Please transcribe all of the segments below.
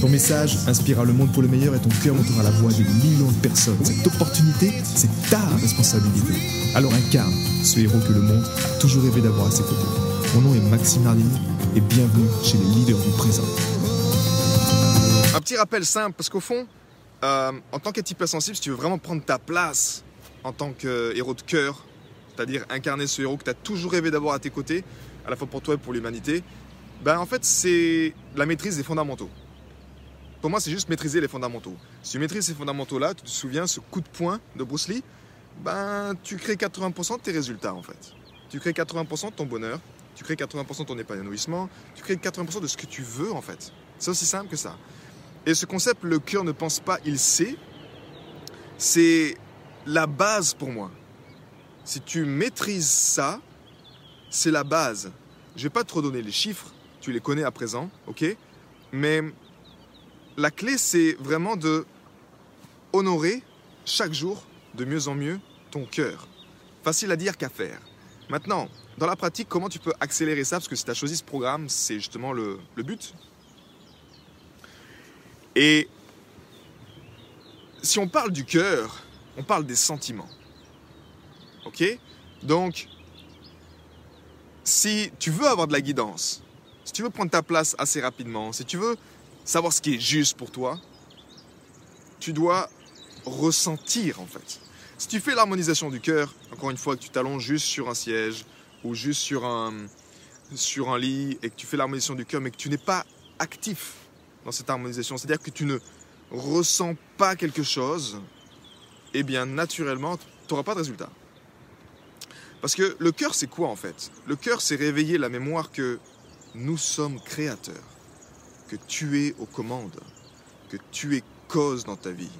Ton message inspirera le monde pour le meilleur et ton cœur montera la voix de millions de personnes. Cette opportunité, c'est ta responsabilité. Alors incarne ce héros que le monde a toujours rêvé d'avoir à ses côtés. Mon nom est Maxime Nardini et bienvenue chez les leaders du présent. Un petit rappel simple, parce qu'au fond, euh, en tant qu'être hypersensible, si tu veux vraiment prendre ta place en tant que héros de cœur, c'est-à-dire incarner ce héros que tu as toujours rêvé d'avoir à tes côtés, à la fois pour toi et pour l'humanité, ben en fait c'est la maîtrise des fondamentaux. Pour moi, c'est juste maîtriser les fondamentaux. Si tu maîtrises ces fondamentaux-là, tu te souviens ce coup de poing de Bruce Lee, ben tu crées 80% de tes résultats en fait. Tu crées 80% de ton bonheur, tu crées 80% de ton épanouissement, tu crées 80% de ce que tu veux en fait. C'est aussi simple que ça. Et ce concept, le cœur ne pense pas, il sait, c'est la base pour moi. Si tu maîtrises ça, c'est la base. Je vais pas trop donner les chiffres, tu les connais à présent, ok? La clé, c'est vraiment de honorer chaque jour de mieux en mieux ton cœur. Facile à dire qu'à faire. Maintenant, dans la pratique, comment tu peux accélérer ça? Parce que si tu as choisi ce programme, c'est justement le, le but. Et si on parle du cœur, on parle des sentiments. Ok? Donc, si tu veux avoir de la guidance, si tu veux prendre ta place assez rapidement, si tu veux savoir ce qui est juste pour toi, tu dois ressentir en fait. Si tu fais l'harmonisation du cœur, encore une fois que tu t'allonges juste sur un siège ou juste sur un, sur un lit et que tu fais l'harmonisation du cœur mais que tu n'es pas actif dans cette harmonisation, c'est-à-dire que tu ne ressens pas quelque chose, eh bien naturellement, tu n'auras pas de résultat. Parce que le cœur, c'est quoi en fait? Le cœur, c'est réveiller la mémoire que nous sommes créateurs que tu es aux commandes, que tu es cause dans ta vie,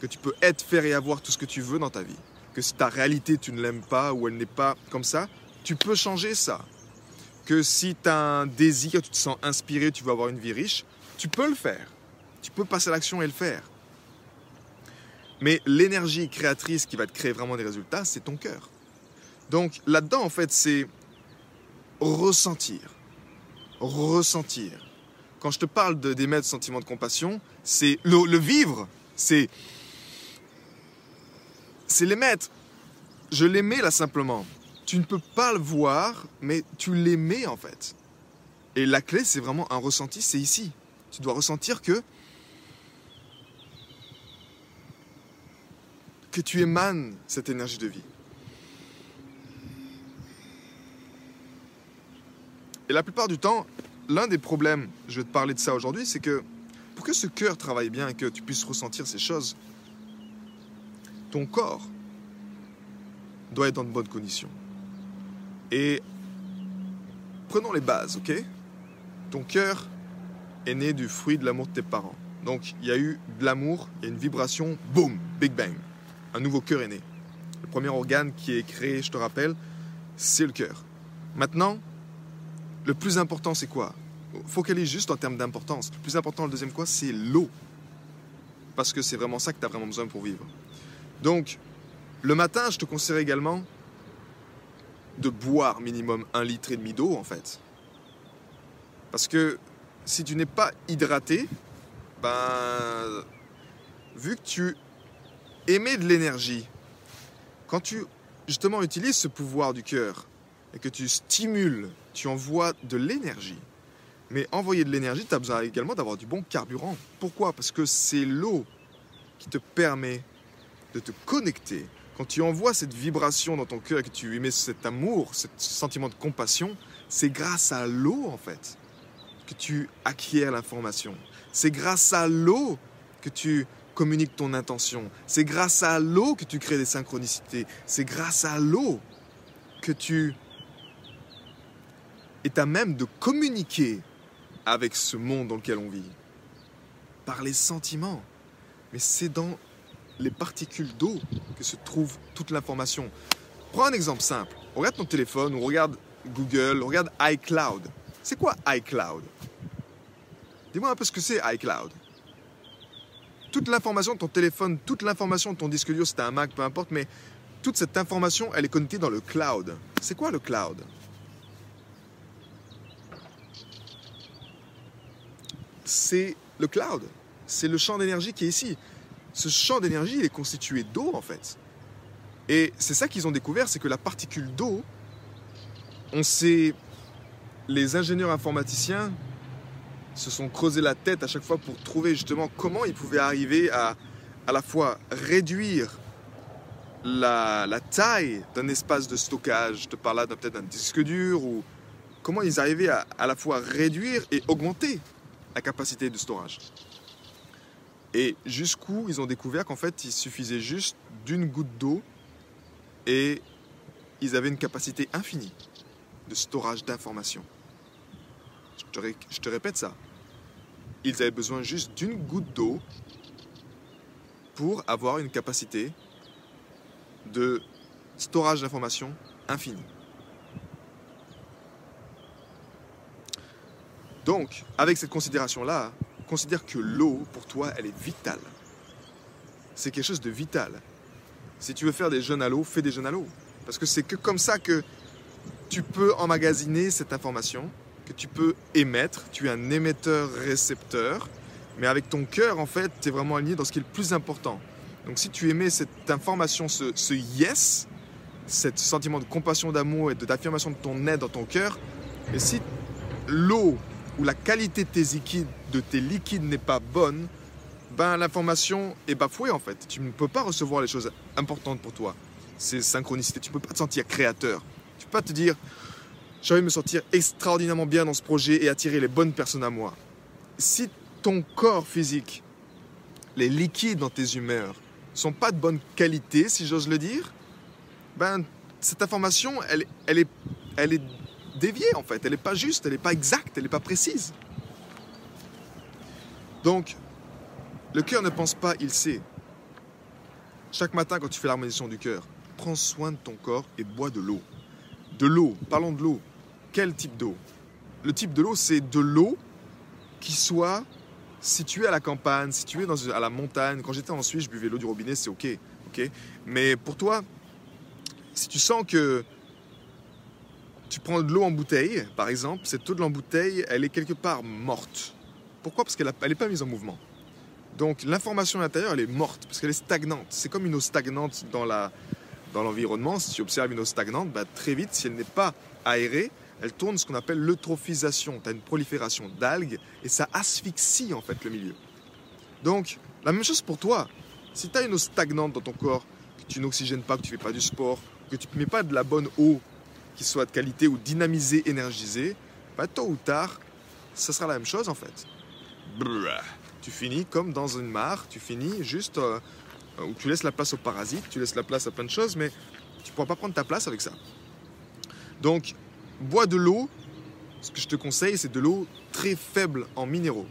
que tu peux être, faire et avoir tout ce que tu veux dans ta vie, que si ta réalité tu ne l'aimes pas ou elle n'est pas comme ça, tu peux changer ça. Que si tu as un désir, tu te sens inspiré, tu veux avoir une vie riche, tu peux le faire. Tu peux passer à l'action et le faire. Mais l'énergie créatrice qui va te créer vraiment des résultats, c'est ton cœur. Donc là-dedans, en fait, c'est ressentir. Ressentir quand je te parle d'émettre sentiment de compassion, c'est le, le, vivre, c'est c'est l'émettre. Je l'aimais là simplement. Tu ne peux pas le voir, mais tu l'aimais en fait. Et la clé, c'est vraiment un ressenti, c'est ici. Tu dois ressentir que que tu émanes cette énergie de vie. Et la plupart du temps, l'un des problèmes, je vais te parler de ça aujourd'hui, c'est que pour que ce cœur travaille bien et que tu puisses ressentir ces choses, ton corps doit être dans de bonnes conditions. Et prenons les bases, ok? Ton cœur est né du fruit de l'amour de tes parents. Donc il y a eu de l'amour, il y a une vibration, boum, Big Bang. Un nouveau cœur est né. Le premier organe qui est créé, je te rappelle, c'est le cœur. Maintenant, le plus important, c'est quoi? Focalise juste en termes d'importance. Le plus important, le deuxième quoi, c'est l'eau. Parce que c'est vraiment ça que tu as vraiment besoin pour vivre. Donc, le matin, je te conseille également de boire minimum un litre et demi d'eau, en fait. Parce que si tu n'es pas hydraté, ben, vu que tu émets de l'énergie, quand tu justement utilises ce pouvoir du cœur et que tu stimules, tu envoies de l'énergie. Mais envoyer de l'énergie, tu as besoin également d'avoir du bon carburant. Pourquoi? Parce que c'est l'eau qui te permet de te connecter. Quand tu envoies cette vibration dans ton cœur et que tu émets cet amour, ce sentiment de compassion, c'est grâce à l'eau en fait que tu acquiers l'information. C'est grâce à l'eau que tu communiques ton intention. C'est grâce à l'eau que tu crées des synchronicités. C'est grâce à l'eau que tu est à même de communiquer avec ce monde dans lequel on vit. Par les sentiments. mais c'est dans les particules d'eau que se trouve toute l'information. Prends un exemple simple. Regarde ton téléphone ou regarde Google, regarde iCloud. C'est quoi iCloud? Dis-moi un peu ce que c'est iCloud. Toute l'information de ton téléphone, toute l'information de ton disque dur, si tu un Mac, peu importe, mais toute cette information, elle est connectée dans le cloud. C'est quoi le cloud? C'est le cloud. C'est le champ d'énergie qui est ici. Ce champ d'énergie, il est constitué d'eau, en fait. Et c'est ça qu'ils ont découvert, c'est que la particule d'eau, on sait, les ingénieurs informaticiens se sont creusés la tête à chaque fois pour trouver justement comment ils pouvaient arriver à à la fois réduire la, taille d'un espace de stockage, je te parle là peut-être d'un disque dur, ou comment ils arrivaient à à la fois réduire et augmenter la capacité de storage. Et jusqu'où ils ont découvert qu'en fait il suffisait juste d'une goutte d'eau et ils avaient une capacité infinie de storage d'informations. Je, je te, répète ça. Ils avaient besoin juste d'une goutte d'eau pour avoir une capacité de storage d'informations infinie. Donc, avec cette considération-là, considère que l'eau, pour toi, elle est vitale. C'est quelque chose de vital. Si tu veux faire des jeunes à l'eau, fais des jeunes à l'eau. Parce que c'est que comme ça que tu peux emmagasiner cette information, que tu peux émettre. Tu es un émetteur-récepteur. Mais avec ton cœur, en fait, tu es vraiment aligné dans ce qui est le plus important. Donc si tu émets cette information, ce, ce yes, ce sentiment de compassion, d'amour et d'affirmation de ton aide dans ton cœur, et si l'eau ou la qualité de tes liquides, n'est pas bonne, ben l'information est bafouée en fait. Tu ne peux pas recevoir les choses importantes pour toi. C'est synchronicité. Tu ne peux pas te sentir créateur. Tu ne peux pas te dire, j'ai envie me sentir extraordinairement bien dans ce projet et attirer les bonnes personnes à moi. Si ton corps physique, les liquides dans tes humeurs, sont pas de bonne qualité, si j'ose le dire, ben cette information, elle, est, elle est déviée en fait. Elle n'est pas juste, elle n'est pas exacte, elle n'est pas précise. Donc, le cœur ne pense pas, il sait. Chaque matin, quand tu fais l'harmonisation du cœur, prends soin de ton corps et bois de l'eau. De l'eau, parlons de l'eau. Quel type d'eau? Le type de l'eau, c'est de l'eau qui soit située à la campagne, située à la montagne. Quand j'étais en Suisse, je buvais l'eau du robinet, c'est ok. ok Mais pour toi, si tu sens que tu prends de l'eau en bouteille, par exemple, cette eau de l'embouteille, elle est quelque part morte. Pourquoi? Parce qu'elle n'est pas mise en mouvement. Donc l'information à l'intérieur, elle est morte, parce qu'elle est stagnante. C'est comme une eau stagnante dans dans l'environnement. Si tu observes une eau stagnante, bah, très vite, si elle n'est pas aérée, elle tourne ce qu'on appelle l'eutrophisation. Tu as une prolifération d'algues et ça asphyxie en fait le milieu. Donc, la même chose pour toi. Si tu as une eau stagnante dans ton corps, que tu n'oxygènes pas, que tu ne fais pas du sport, que tu ne mets pas de la bonne eau qui soit de qualité ou dynamisée, énergisée, bah, tôt ou tard, ça sera la même chose en fait. Tu finis comme dans une mare, tu finis juste euh, où tu laisses la place aux parasites, tu laisses la place à plein de choses, mais tu pourras pas prendre ta place avec ça. Donc, bois de l'eau. Ce que je te conseille, c'est de l'eau très faible en minéraux.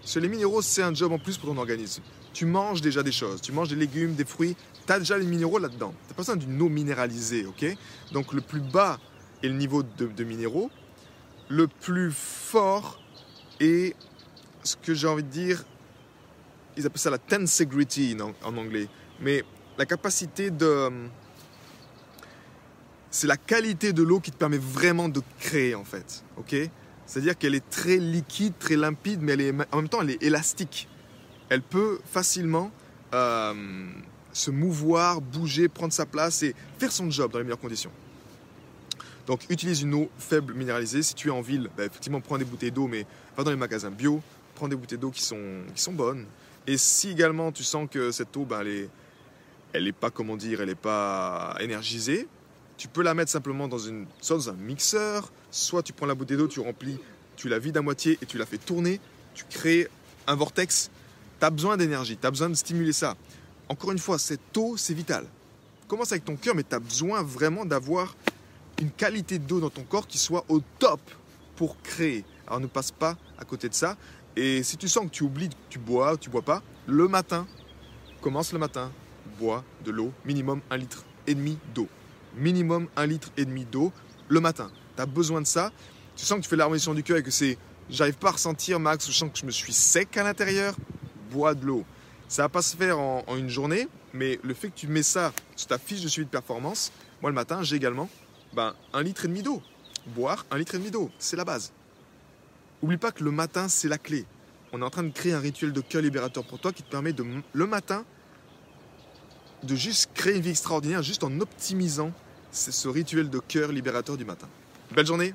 Parce que les minéraux, c'est un job en plus pour ton organisme. Tu manges déjà des choses, tu manges des légumes, des fruits, tu as déjà les minéraux là-dedans. Tu n'as pas besoin d'une eau minéralisée, ok? Donc le plus bas est le niveau de, minéraux. Le plus fort est ce que j'ai envie de dire, ils appellent ça la tensegrity en anglais. Mais la capacité de c'est la qualité de l'eau qui te permet vraiment de créer en fait. Ok? C'est-à-dire qu'elle est très liquide, très limpide, mais en même temps elle est élastique. Elle peut facilement euh, se mouvoir, bouger, prendre sa place et faire son job dans les meilleures conditions. Donc utilise une eau faible minéralisée. Si tu es en ville, bah, effectivement prends des bouteilles d'eau, mais va dans les magasins bio, prends des bouteilles d'eau qui sont, qui sont bonnes. Et si également tu sens que cette eau, bah, elle n'est elle est pas, comment dire, elle n'est pas énergisée, tu peux la mettre simplement dans, une, soit dans un mixeur, soit tu prends la bouteille d'eau, tu remplis, tu la vides à moitié et tu la fais tourner, tu crées un vortex. Tu as besoin d'énergie, tu as besoin de stimuler ça. Encore une fois, cette eau, c'est vital. Commence avec ton cœur, mais tu as besoin vraiment d'avoir une qualité d'eau dans ton corps qui soit au top pour créer. Alors ne passe pas à côté de ça. Et si tu sens que tu oublies que tu bois, tu bois pas, le matin, commence le matin, bois de l'eau, minimum un litre et demi d'eau. Minimum un litre et demi d'eau le matin. Tu as besoin de ça. Tu sens que tu fais l'harmonisation du cœur et que c'est j'arrive pas à ressentir max, je sens que je me suis sec à l'intérieur, bois de l'eau. Ça va pas se faire en, une journée, mais le fait que tu mets ça sur ta fiche de suivi de performance, moi le matin j'ai également ben, un litre et demi d'eau. Boire un litre et demi d'eau, c'est la base. Oublie pas que le matin c'est la clé. On est en train de créer un rituel de cœur libérateur pour toi qui te permet de le matin de juste créer une vie extraordinaire juste en optimisant ce rituel de cœur libérateur du matin. Belle journée,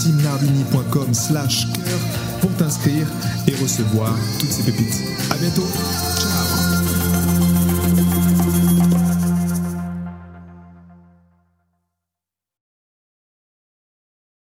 maximenardini.com slash cœur pour t'inscrire et recevoir toutes ces pépites. À bientôt. Ciao